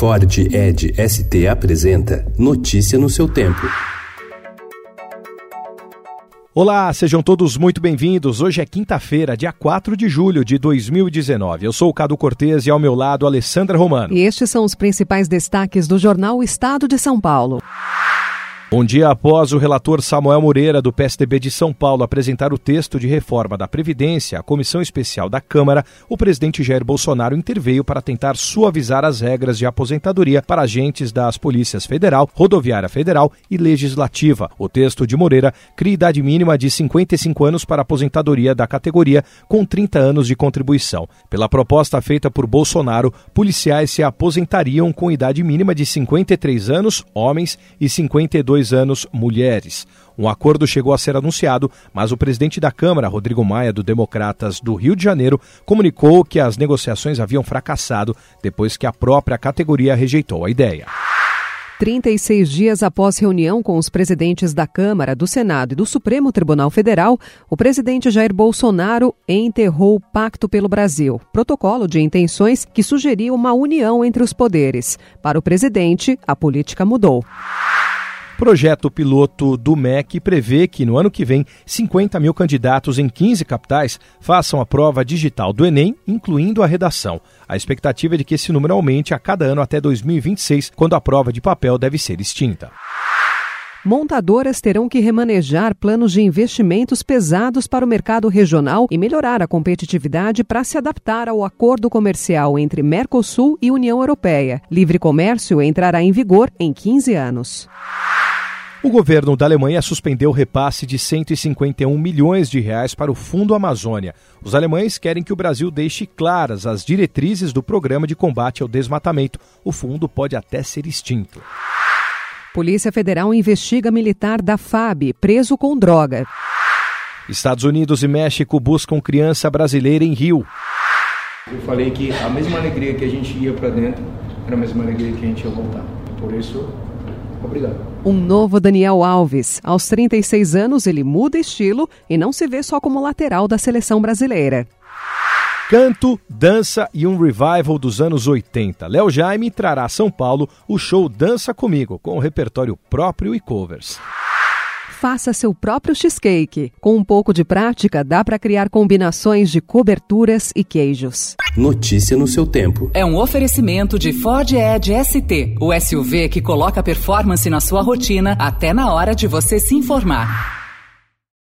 Ford Ed ST apresenta Notícia no seu tempo. Olá, sejam todos muito bem-vindos. Hoje é quinta-feira, dia 4 de julho de 2019. Eu sou o Cado Cortês e ao meu lado Alessandra Romano. E estes são os principais destaques do jornal Estado de São Paulo. Um dia após o relator Samuel Moreira, do PSDB de São Paulo, apresentar o texto de reforma da Previdência à Comissão Especial da Câmara, o presidente Jair Bolsonaro interveio para tentar suavizar as regras de aposentadoria para agentes das Polícias Federal, Rodoviária Federal e Legislativa. O texto de Moreira cria idade mínima de 55 anos para aposentadoria da categoria, com 30 anos de contribuição. Pela proposta feita por Bolsonaro, policiais se aposentariam com idade mínima de 53 anos, homens, e 52 dois anos mulheres. Um acordo chegou a ser anunciado, mas o presidente da Câmara, Rodrigo Maia, do Democratas do Rio de Janeiro, comunicou que as negociações haviam fracassado depois que a própria categoria rejeitou a ideia. 36 dias após reunião com os presidentes da Câmara, do Senado e do Supremo Tribunal Federal, o presidente Jair Bolsonaro enterrou o Pacto pelo Brasil, protocolo de intenções que sugeria uma união entre os poderes. Para o presidente, a política mudou. Projeto piloto do MEC prevê que no ano que vem 50 mil candidatos em 15 capitais façam a prova digital do Enem, incluindo a redação. A expectativa é de que esse número aumente a cada ano até 2026, quando a prova de papel deve ser extinta. Montadoras terão que remanejar planos de investimentos pesados para o mercado regional e melhorar a competitividade para se adaptar ao acordo comercial entre Mercosul e União Europeia. Livre comércio entrará em vigor em 15 anos. O governo da Alemanha suspendeu o repasse de 151 milhões de reais para o Fundo Amazônia. Os alemães querem que o Brasil deixe claras as diretrizes do programa de combate ao desmatamento. O fundo pode até ser extinto. Polícia Federal investiga militar da FAB, preso com droga. Estados Unidos e México buscam criança brasileira em Rio. Eu falei que a mesma alegria que a gente ia para dentro era a mesma alegria que a gente ia voltar. Por isso, Obrigado. Um novo Daniel Alves. Aos 36 anos, ele muda estilo e não se vê só como lateral da seleção brasileira. Canto, dança e um revival dos anos 80. Léo Jaime trará a São Paulo o show Dança Comigo, com repertório próprio e covers faça seu próprio cheesecake. Com um pouco de prática, dá para criar combinações de coberturas e queijos. Notícia no seu tempo. É um oferecimento de Ford Edge ST, o SUV que coloca performance na sua rotina até na hora de você se informar.